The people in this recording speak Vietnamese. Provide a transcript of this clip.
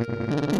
Mm-hmm.